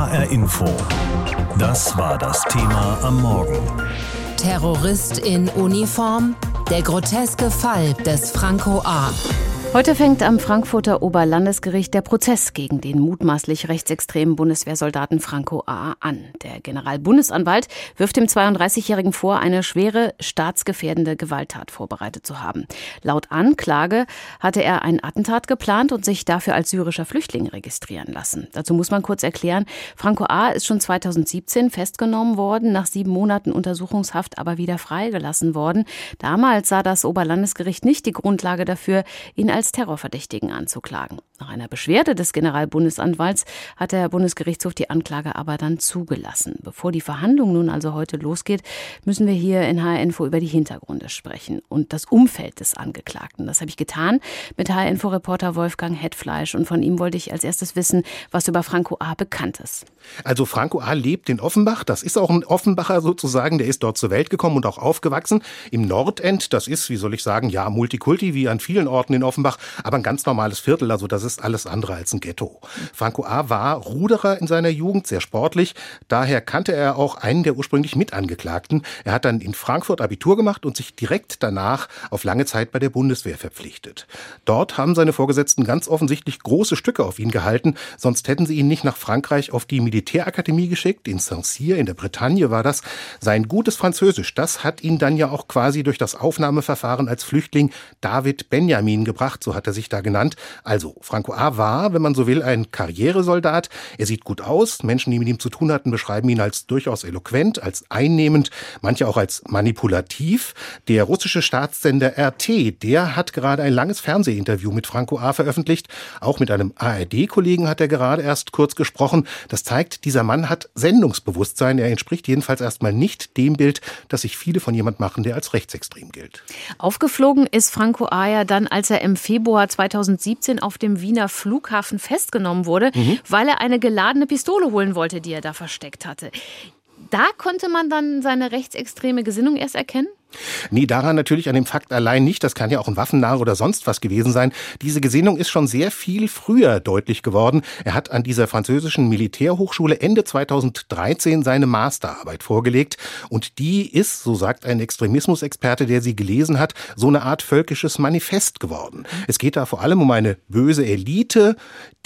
HR Info. Das war das Thema am Morgen. Terrorist in Uniform? Der groteske Fall des Franco A. Heute fängt am Frankfurter Oberlandesgericht der Prozess gegen den mutmaßlich rechtsextremen Bundeswehrsoldaten Franco A. an. Der Generalbundesanwalt wirft dem 32-Jährigen vor, eine schwere staatsgefährdende Gewalttat vorbereitet zu haben. Laut Anklage hatte er ein Attentat geplant und sich dafür als syrischer Flüchtling registrieren lassen. Dazu muss man kurz erklären, Franco A. ist schon 2017 festgenommen worden, nach sieben Monaten Untersuchungshaft aber wieder freigelassen worden. Damals sah das Oberlandesgericht nicht die Grundlage dafür, ihn als als Terrorverdächtigen anzuklagen. Nach einer Beschwerde des Generalbundesanwalts hat der Bundesgerichtshof die Anklage aber dann zugelassen. Bevor die Verhandlung nun also heute losgeht, müssen wir hier in HR-Info über die Hintergründe sprechen und das Umfeld des Angeklagten. Das habe ich getan mit HR-Info-Reporter Wolfgang Hetfleisch und von ihm wollte ich als erstes wissen, was über Franco A. bekannt ist. Also Franco A. lebt in Offenbach. Das ist auch ein Offenbacher sozusagen. Der ist dort zur Welt gekommen und auch aufgewachsen. Im Nordend, das ist, wie soll ich sagen, ja, Multikulti, wie an vielen Orten in Offenbach, aber ein ganz normales Viertel. Also das ist alles andere als ein Ghetto. Franco A. war Ruderer in seiner Jugend, sehr sportlich. Daher kannte er auch einen der ursprünglich Mitangeklagten. Er hat dann in Frankfurt Abitur gemacht und sich direkt danach auf lange Zeit bei der Bundeswehr verpflichtet. Dort haben seine Vorgesetzten ganz offensichtlich große Stücke auf ihn gehalten, sonst hätten sie ihn nicht nach Frankreich auf die Militärakademie geschickt, in Saint-Cyr in der Bretagne war das. Sein gutes Französisch, das hat ihn dann ja auch quasi durch das Aufnahmeverfahren als Flüchtling David Benjamin gebracht, so hat er sich da genannt. Also, Franco A. war, wenn man so will, ein Karrieresoldat. Er sieht gut aus. Menschen, die mit ihm zu tun hatten, beschreiben ihn als durchaus eloquent, als einnehmend, manche auch als manipulativ. Der russische Staatssender RT, der hat gerade ein langes Fernsehinterview mit Franco A. veröffentlicht. Auch mit einem ARD-Kollegen hat er gerade erst kurz gesprochen. Das zeigt, dieser Mann hat Sendungsbewusstsein. Er entspricht jedenfalls erstmal nicht dem Bild, das sich viele von jemand machen, der als rechtsextrem gilt. Aufgeflogen ist Franco A. ja dann, als er im Februar 2017 auf dem Wiener Flughafen festgenommen wurde, mhm. weil er eine geladene Pistole holen wollte, die er da versteckt hatte. Da konnte man dann seine rechtsextreme Gesinnung erst erkennen? Nee, daran natürlich an dem Fakt allein nicht. Das kann ja auch ein Waffennarr oder sonst was gewesen sein. Diese Gesinnung ist schon sehr viel früher deutlich geworden. Er hat an dieser französischen Militärhochschule Ende 2013 seine Masterarbeit vorgelegt. Und die ist, so sagt ein Extremismusexperte, der sie gelesen hat, so eine Art völkisches Manifest geworden. Es geht da vor allem um eine böse Elite,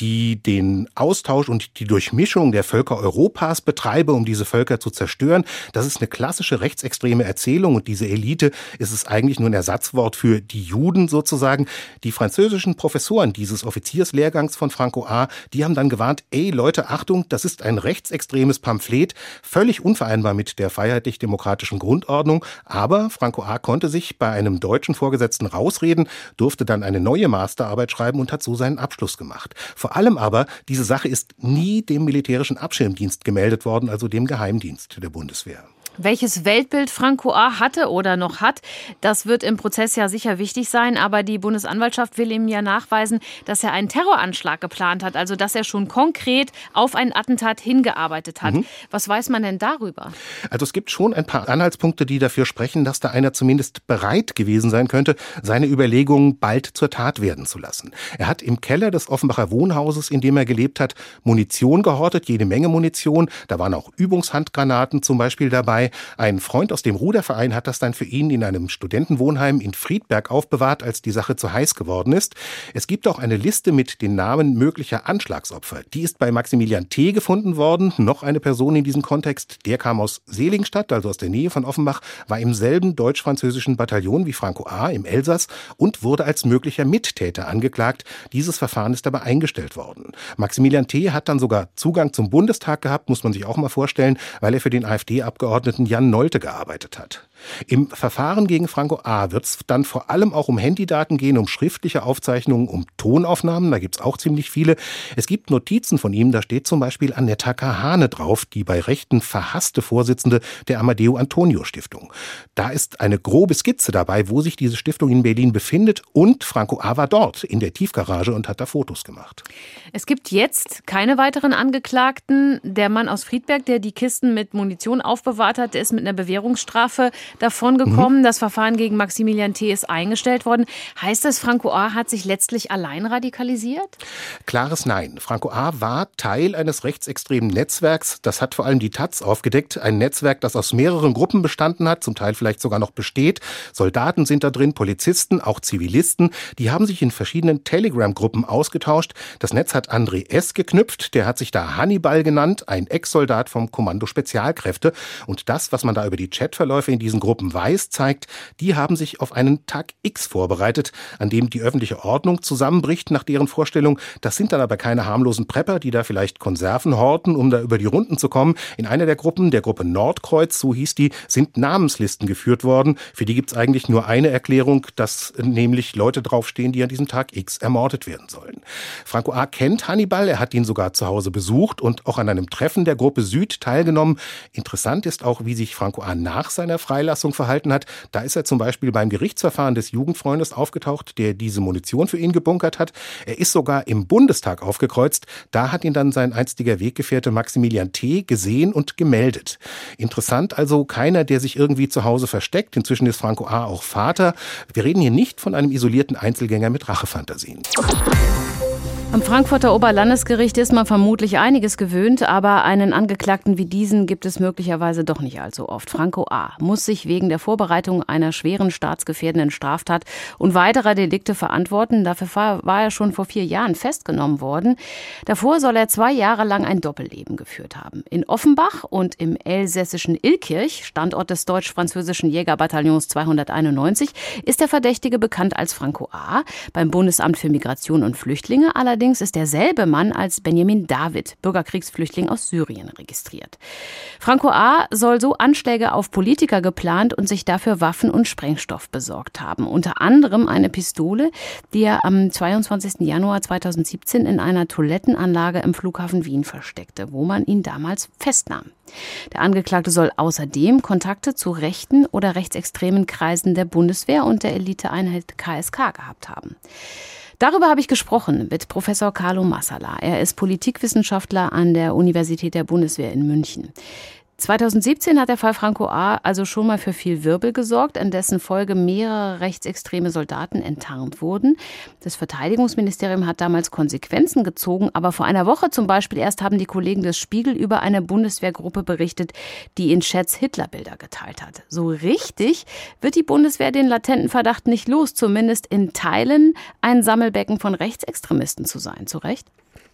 die den Austausch und die Durchmischung der Völker Europas betreibe, um diese Völker zu zerstören. Das ist eine klassische rechtsextreme Erzählung und diese Elite ist es eigentlich nur ein Ersatzwort für die Juden sozusagen. Die französischen Professoren dieses Offizierslehrgangs von Franco A., die haben dann gewarnt, ey Leute, Achtung, das ist ein rechtsextremes Pamphlet, völlig unvereinbar mit der freiheitlich-demokratischen Grundordnung. Aber Franco A. konnte sich bei einem deutschen Vorgesetzten rausreden, durfte dann eine neue Masterarbeit schreiben und hat so seinen Abschluss gemacht. Vor allem aber, diese Sache ist nie dem militärischen Abschirmdienst gemeldet worden, also dem Geheimdienst der Bundeswehr. Welches Weltbild Franco A. hatte oder noch hat, das wird im Prozess ja sicher wichtig sein. Aber die Bundesanwaltschaft will ihm ja nachweisen, dass er einen Terroranschlag geplant hat. Also, dass er schon konkret auf ein Attentat hingearbeitet hat. Mhm. Was weiß man denn darüber? Also, es gibt schon ein paar Anhaltspunkte, die dafür sprechen, dass da einer zumindest bereit gewesen sein könnte, seine Überlegungen bald zur Tat werden zu lassen. Er hat im Keller des Offenbacher Wohnhauses, in dem er gelebt hat, Munition gehortet, jede Menge Munition. Da waren auch Übungshandgranaten zum Beispiel dabei dabei. Ein Freund aus dem Ruderverein hat das dann für ihn in einem Studentenwohnheim in Friedberg aufbewahrt, als die Sache zu heiß geworden ist. Es gibt auch eine Liste mit den Namen möglicher Anschlagsopfer. Die ist bei Maximilian T. gefunden worden. Noch eine Person in diesem Kontext. Der kam aus Selingstadt, also aus der Nähe von Offenbach, war im selben deutsch-französischen Bataillon wie Franco A. im Elsass und wurde als möglicher Mittäter angeklagt. Dieses Verfahren ist aber eingestellt worden. Maximilian T. hat dann sogar Zugang zum Bundestag gehabt, muss man sich auch mal vorstellen, weil er für den AfD-Abgeordneten Abgeordneten Jan Nolte gearbeitet hat. Im Verfahren gegen Franco A. wird es dann vor allem auch um Handydaten gehen, um schriftliche Aufzeichnungen, um Tonaufnahmen, da gibt es auch ziemlich viele. Es gibt Notizen von ihm, da steht zum Beispiel Annetta Kahane drauf, die bei Rechten verhasste Vorsitzende der Amadeo Antonio Stiftung. Da ist eine grobe Skizze dabei, wo sich diese Stiftung in Berlin befindet und Franco A. war dort in der Tiefgarage und hat da Fotos gemacht. Es gibt jetzt keine weiteren Angeklagten. Der Mann aus Friedberg, der die Kisten mit Munition aufbewahrt hat, der ist mit einer Bewährungsstrafe davon gekommen. Mhm. Das Verfahren gegen Maximilian T. ist eingestellt worden. Heißt das, Franco A. hat sich letztlich allein radikalisiert? Klares Nein. Franco A. war Teil eines rechtsextremen Netzwerks. Das hat vor allem die Taz aufgedeckt. Ein Netzwerk, das aus mehreren Gruppen bestanden hat, zum Teil vielleicht sogar noch besteht. Soldaten sind da drin, Polizisten, auch Zivilisten. Die haben sich in verschiedenen Telegram-Gruppen ausgetauscht. Das Netz hat André S. geknüpft. Der hat sich da Hannibal genannt, ein Ex-Soldat vom Kommando Spezialkräfte. Und das, was man da über die Chatverläufe in diesen Gruppen weiß, zeigt, die haben sich auf einen Tag X vorbereitet, an dem die öffentliche Ordnung zusammenbricht nach deren Vorstellung. Das sind dann aber keine harmlosen Prepper, die da vielleicht Konserven horten, um da über die Runden zu kommen. In einer der Gruppen, der Gruppe Nordkreuz, so hieß die, sind Namenslisten geführt worden. Für die gibt es eigentlich nur eine Erklärung, dass nämlich Leute draufstehen, die an diesem Tag X ermordet werden sollen. Franco A. kennt Hannibal, er hat ihn sogar zu Hause besucht und auch an einem Treffen der Gruppe Süd teilgenommen. Interessant ist auch, wie sich Franco A. nach seiner Freilassung verhalten hat. Da ist er zum Beispiel beim Gerichtsverfahren des Jugendfreundes aufgetaucht, der diese Munition für ihn gebunkert hat. Er ist sogar im Bundestag aufgekreuzt. Da hat ihn dann sein einstiger Weggefährte Maximilian T. gesehen und gemeldet. Interessant also keiner, der sich irgendwie zu Hause versteckt. Inzwischen ist Franco A. auch Vater. Wir reden hier nicht von einem isolierten Einzelgänger mit Rachefantasien. Am Frankfurter Oberlandesgericht ist man vermutlich einiges gewöhnt, aber einen Angeklagten wie diesen gibt es möglicherweise doch nicht allzu oft. Franco A. muss sich wegen der Vorbereitung einer schweren staatsgefährdenden Straftat und weiterer Delikte verantworten. Dafür war er schon vor vier Jahren festgenommen worden. Davor soll er zwei Jahre lang ein Doppelleben geführt haben. In Offenbach und im elsässischen Illkirch, Standort des deutsch-französischen Jägerbataillons 291, ist der Verdächtige bekannt als Franco A. Beim Bundesamt für Migration und Flüchtlinge allerdings allerdings ist derselbe Mann als Benjamin David, Bürgerkriegsflüchtling aus Syrien, registriert. Franco A. soll so Anschläge auf Politiker geplant und sich dafür Waffen und Sprengstoff besorgt haben. Unter anderem eine Pistole, die er am 22. Januar 2017 in einer Toilettenanlage im Flughafen Wien versteckte, wo man ihn damals festnahm. Der Angeklagte soll außerdem Kontakte zu rechten oder rechtsextremen Kreisen der Bundeswehr und der Eliteeinheit KSK gehabt haben. Darüber habe ich gesprochen mit Professor Carlo Massala. Er ist Politikwissenschaftler an der Universität der Bundeswehr in München. 2017 hat der Fall Franco A. also schon mal für viel Wirbel gesorgt, an dessen Folge mehrere rechtsextreme Soldaten enttarnt wurden. Das Verteidigungsministerium hat damals Konsequenzen gezogen, aber vor einer Woche zum Beispiel erst haben die Kollegen des Spiegel über eine Bundeswehrgruppe berichtet, die in Chats Hitlerbilder geteilt hat. So richtig wird die Bundeswehr den latenten Verdacht nicht los, zumindest in Teilen ein Sammelbecken von Rechtsextremisten zu sein. Zu Recht?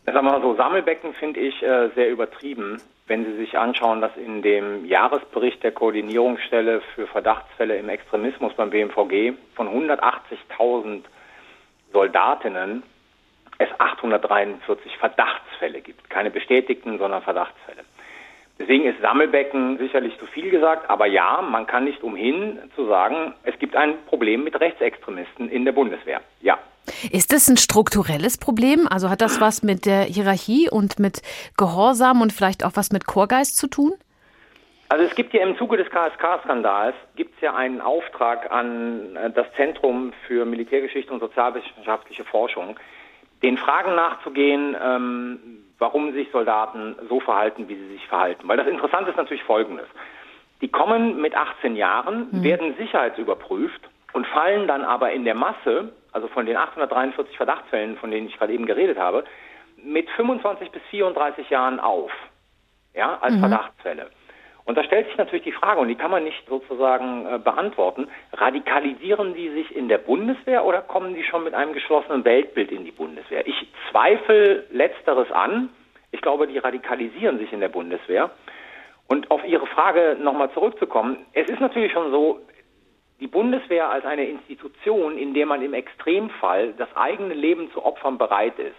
Sagen wir mal so, Sammelbecken finde ich äh, sehr übertrieben wenn Sie sich anschauen, dass in dem Jahresbericht der Koordinierungsstelle für Verdachtsfälle im Extremismus beim BMVG von 180.000 Soldatinnen es 843 Verdachtsfälle gibt. Keine bestätigten, sondern Verdachtsfälle. Deswegen ist Sammelbecken sicherlich zu viel gesagt, aber ja, man kann nicht umhin zu sagen, es gibt ein Problem mit Rechtsextremisten in der Bundeswehr. Ja. Ist das ein strukturelles Problem? Also hat das was mit der Hierarchie und mit Gehorsam und vielleicht auch was mit Chorgeist zu tun? Also es gibt ja im Zuge des KSK-Skandals gibt es ja einen Auftrag an äh, das Zentrum für Militärgeschichte und sozialwissenschaftliche Forschung, den Fragen nachzugehen, ähm, warum sich Soldaten so verhalten, wie sie sich verhalten. Weil das Interessante ist natürlich Folgendes. Die kommen mit 18 Jahren, mhm. werden sicherheitsüberprüft und fallen dann aber in der Masse, also von den 843 Verdachtsfällen, von denen ich gerade eben geredet habe, mit 25 bis 34 Jahren auf, ja, als mhm. Verdachtsfälle. Und da stellt sich natürlich die Frage, und die kann man nicht sozusagen äh, beantworten, radikalisieren die sich in der Bundeswehr oder kommen die schon mit einem geschlossenen Weltbild in die Bundeswehr? Ich zweifle letzteres an. Ich glaube, die radikalisieren sich in der Bundeswehr. Und auf Ihre Frage nochmal zurückzukommen, es ist natürlich schon so, die Bundeswehr als eine Institution, in der man im Extremfall das eigene Leben zu opfern bereit ist,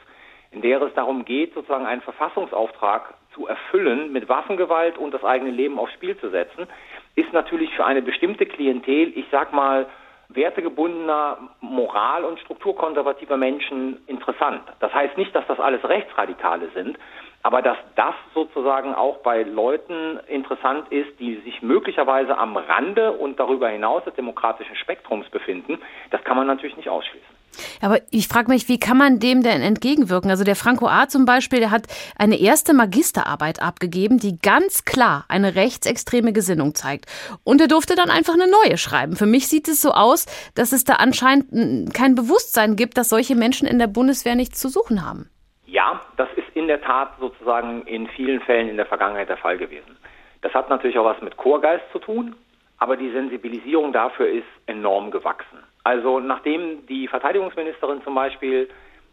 in der es darum geht, sozusagen einen Verfassungsauftrag zu erfüllen, mit Waffengewalt und das eigene Leben aufs Spiel zu setzen, ist natürlich für eine bestimmte Klientel, ich sag mal, wertegebundener, moral- und strukturkonservativer Menschen interessant. Das heißt nicht, dass das alles Rechtsradikale sind, aber dass das sozusagen auch bei Leuten interessant ist, die sich möglicherweise am Rande und darüber hinaus des demokratischen Spektrums befinden, das kann man natürlich nicht ausschließen. Aber ich frage mich, wie kann man dem denn entgegenwirken? Also der Franco A. zum Beispiel, der hat eine erste Magisterarbeit abgegeben, die ganz klar eine rechtsextreme Gesinnung zeigt. Und er durfte dann einfach eine neue schreiben. Für mich sieht es so aus, dass es da anscheinend kein Bewusstsein gibt, dass solche Menschen in der Bundeswehr nichts zu suchen haben. Ja, das ist in der Tat sozusagen in vielen Fällen in der Vergangenheit der Fall gewesen. Das hat natürlich auch was mit Chorgeist zu tun, aber die Sensibilisierung dafür ist enorm gewachsen. Also nachdem die Verteidigungsministerin zum Beispiel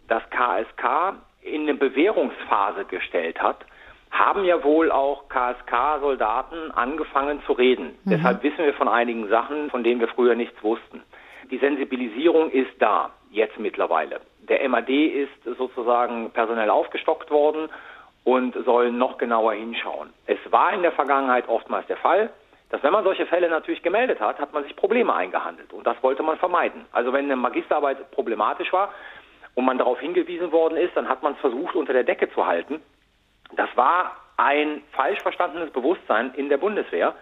das KSK in eine Bewährungsphase gestellt hat, haben ja wohl auch KSK-Soldaten angefangen zu reden. Mhm. Deshalb wissen wir von einigen Sachen, von denen wir früher nichts wussten. Die Sensibilisierung ist da, jetzt mittlerweile. Der MAD ist sozusagen personell aufgestockt worden und soll noch genauer hinschauen. Es war in der Vergangenheit oftmals der Fall, dass wenn man solche Fälle natürlich gemeldet hat, hat man sich Probleme eingehandelt. Und das wollte man vermeiden. Also wenn eine Magisterarbeit problematisch war und man darauf hingewiesen worden ist, dann hat man es versucht, unter der Decke zu halten. Das war ein falsch verstandenes Bewusstsein in der Bundeswehr,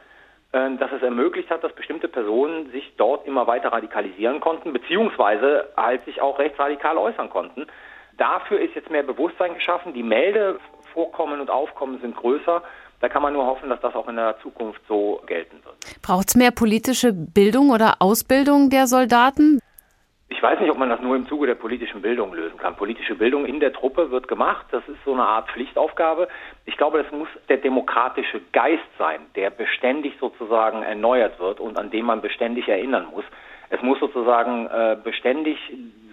dass es ermöglicht hat, dass bestimmte Personen sich dort immer weiter radikalisieren konnten, beziehungsweise halt sich auch rechtsradikal äußern konnten. Dafür ist jetzt mehr Bewusstsein geschaffen. Die Meldevorkommen und Aufkommen sind größer. Da kann man nur hoffen, dass das auch in der Zukunft so gelten wird. Braucht es mehr politische Bildung oder Ausbildung der Soldaten? Ich weiß nicht, ob man das nur im Zuge der politischen Bildung lösen kann. Politische Bildung in der Truppe wird gemacht. Das ist so eine Art Pflichtaufgabe. Ich glaube, das muss der demokratische Geist sein, der beständig sozusagen erneuert wird und an dem man beständig erinnern muss. Es muss sozusagen äh, beständig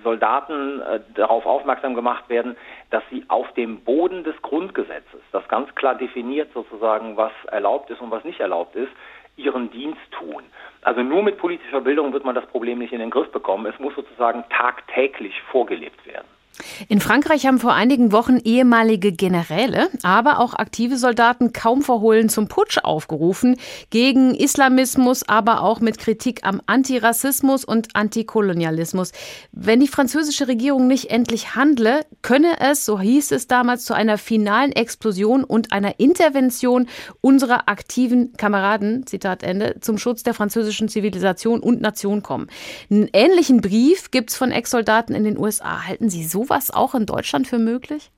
Soldaten äh, darauf aufmerksam gemacht werden, dass sie auf dem Boden des Grundgesetzes, das ganz klar definiert sozusagen, was erlaubt ist und was nicht erlaubt ist, ihren Dienst tun. Also nur mit politischer Bildung wird man das Problem nicht in den Griff bekommen. Es muss sozusagen tagtäglich vorgelebt werden. In Frankreich haben vor einigen Wochen ehemalige Generäle, aber auch aktive Soldaten kaum verhohlen zum Putsch aufgerufen, gegen Islamismus, aber auch mit Kritik am Antirassismus und Antikolonialismus. Wenn die französische Regierung nicht endlich handle, könne es, so hieß es damals, zu einer finalen Explosion und einer Intervention unserer aktiven Kameraden, Zitat Ende, zum Schutz der französischen Zivilisation und Nation kommen. Einen ähnlichen Brief gibt es von Ex-Soldaten in den USA. Halten Sie so sowas auch in Deutschland für möglich?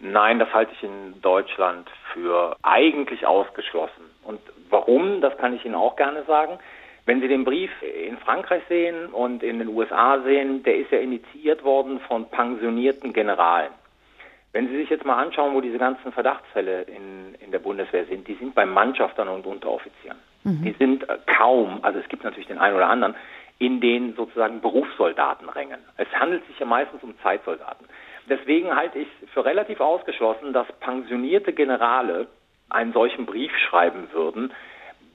Nein, das halte ich in Deutschland für eigentlich ausgeschlossen. Und warum, das kann ich Ihnen auch gerne sagen. Wenn Sie den Brief in Frankreich sehen und in den USA sehen, der ist ja initiiert worden von pensionierten Generalen. Wenn Sie sich jetzt mal anschauen, wo diese ganzen Verdachtsfälle in, in der Bundeswehr sind, die sind bei Mannschaftern und Unteroffizieren. Mhm. Die sind kaum, also es gibt natürlich den einen oder anderen, in den sozusagen Berufssoldatenrängen. Es handelt sich ja meistens um Zeitsoldaten. Deswegen halte ich für relativ ausgeschlossen, dass pensionierte Generale einen solchen Brief schreiben würden.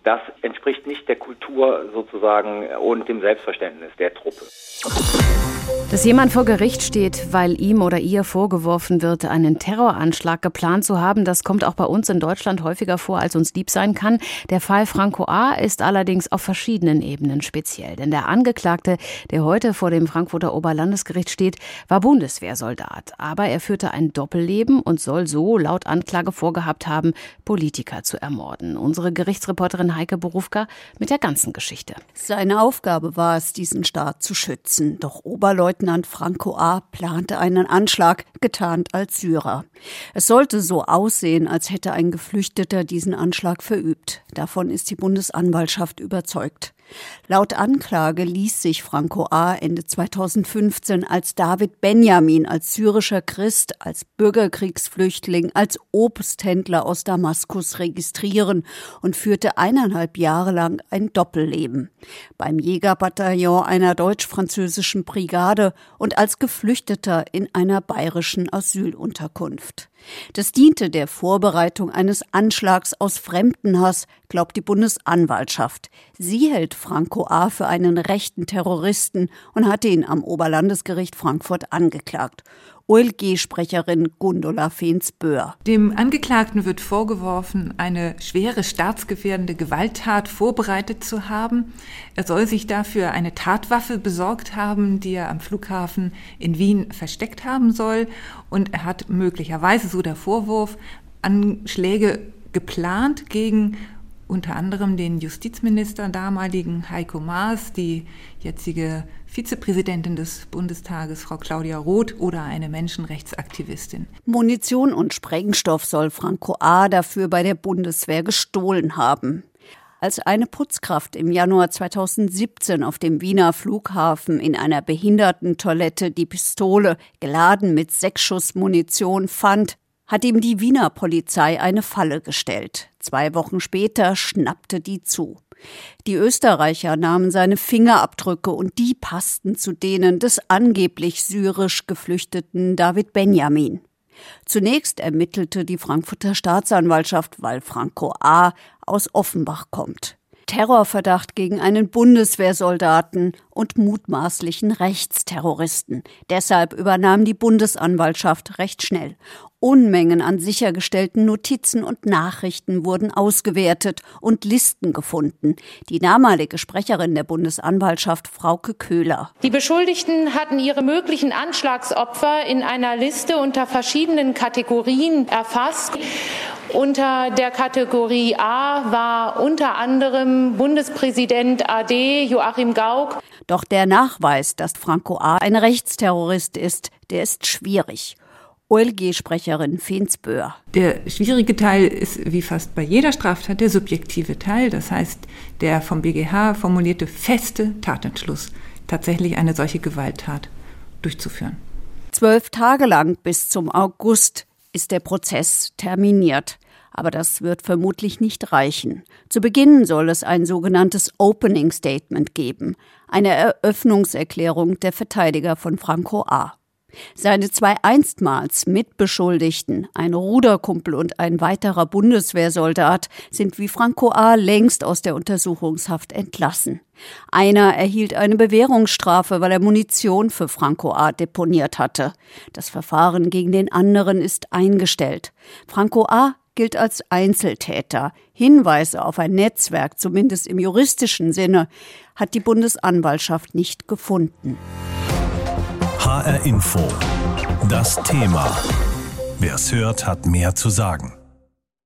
Das entspricht nicht der Kultur sozusagen und dem Selbstverständnis der Truppe. Dass jemand vor Gericht steht, weil ihm oder ihr vorgeworfen wird, einen Terroranschlag geplant zu haben, das kommt auch bei uns in Deutschland häufiger vor, als uns lieb sein kann. Der Fall Franco A. ist allerdings auf verschiedenen Ebenen speziell. Denn der Angeklagte, der heute vor dem Frankfurter Oberlandesgericht steht, war Bundeswehrsoldat. Aber er führte ein Doppelleben und soll so laut Anklage vorgehabt haben, Politiker zu ermorden. Unsere Gerichtsreporterin Heike Berufka mit der ganzen Geschichte. Seine Aufgabe war es, diesen Staat zu schützen. Doch Oberleutnant Franco A. plante einen Anschlag, getarnt als Syrer. Es sollte so aussehen, als hätte ein Geflüchteter diesen Anschlag verübt. Davon ist die Bundesanwaltschaft überzeugt. Laut Anklage ließ sich Franco A. Ende 2015 als David Benjamin, als syrischer Christ, als Bürgerkriegsflüchtling, als Obsthändler aus Damaskus registrieren und führte eineinhalb Jahre lang ein Doppelleben. Beim Jägerbataillon einer deutsch-französischen Brigade und als Geflüchteter in einer bayerischen Asylunterkunft. Das diente der Vorbereitung eines Anschlags aus Fremdenhass, glaubt die Bundesanwaltschaft. Sie hält Franco A. für einen rechten Terroristen und hatte ihn am Oberlandesgericht Frankfurt angeklagt. OLG-Sprecherin Gundula Fehns-Böhr. Dem Angeklagten wird vorgeworfen, eine schwere staatsgefährdende Gewalttat vorbereitet zu haben. Er soll sich dafür eine Tatwaffe besorgt haben, die er am Flughafen in Wien versteckt haben soll. Und er hat möglicherweise, so der Vorwurf, Anschläge geplant gegen unter anderem den Justizminister damaligen Heiko Maas, die jetzige Vizepräsidentin des Bundestages, Frau Claudia Roth, oder eine Menschenrechtsaktivistin. Munition und Sprengstoff soll Franco A. dafür bei der Bundeswehr gestohlen haben. Als eine Putzkraft im Januar 2017 auf dem Wiener Flughafen in einer Behindertentoilette die Pistole, geladen mit Sechsschussmunition, fand, hat ihm die Wiener Polizei eine Falle gestellt. Zwei Wochen später schnappte die zu. Die Österreicher nahmen seine Fingerabdrücke und die passten zu denen des angeblich syrisch geflüchteten David Benjamin. Zunächst ermittelte die Frankfurter Staatsanwaltschaft, weil Franco A. aus Offenbach kommt. Terrorverdacht gegen einen Bundeswehrsoldaten und mutmaßlichen Rechtsterroristen. Deshalb übernahm die Bundesanwaltschaft recht schnell. Unmengen an sichergestellten Notizen und Nachrichten wurden ausgewertet und Listen gefunden. Die damalige Sprecherin der Bundesanwaltschaft, Frauke Köhler. Die Beschuldigten hatten ihre möglichen Anschlagsopfer in einer Liste unter verschiedenen Kategorien erfasst. Unter der Kategorie A war unter anderem Bundespräsident AD Joachim Gauck. Doch der Nachweis, dass Franco A. ein Rechtsterrorist ist, der ist schwierig. OLG-Sprecherin Fensböhr. Der schwierige Teil ist wie fast bei jeder Straftat der subjektive Teil, das heißt der vom BGH formulierte feste Tatentschluss, tatsächlich eine solche Gewalttat durchzuführen. Zwölf Tage lang bis zum August ist der Prozess terminiert. Aber das wird vermutlich nicht reichen. Zu Beginn soll es ein sogenanntes Opening Statement geben, eine Eröffnungserklärung der Verteidiger von Franco A. Seine zwei einstmals Mitbeschuldigten, ein Ruderkumpel und ein weiterer Bundeswehrsoldat, sind wie Franco A. längst aus der Untersuchungshaft entlassen. Einer erhielt eine Bewährungsstrafe, weil er Munition für Franco A. deponiert hatte. Das Verfahren gegen den anderen ist eingestellt. Franco A. gilt als Einzeltäter. Hinweise auf ein Netzwerk, zumindest im juristischen Sinne, hat die Bundesanwaltschaft nicht gefunden. HR Info. Das Thema. Wer es hört, hat mehr zu sagen.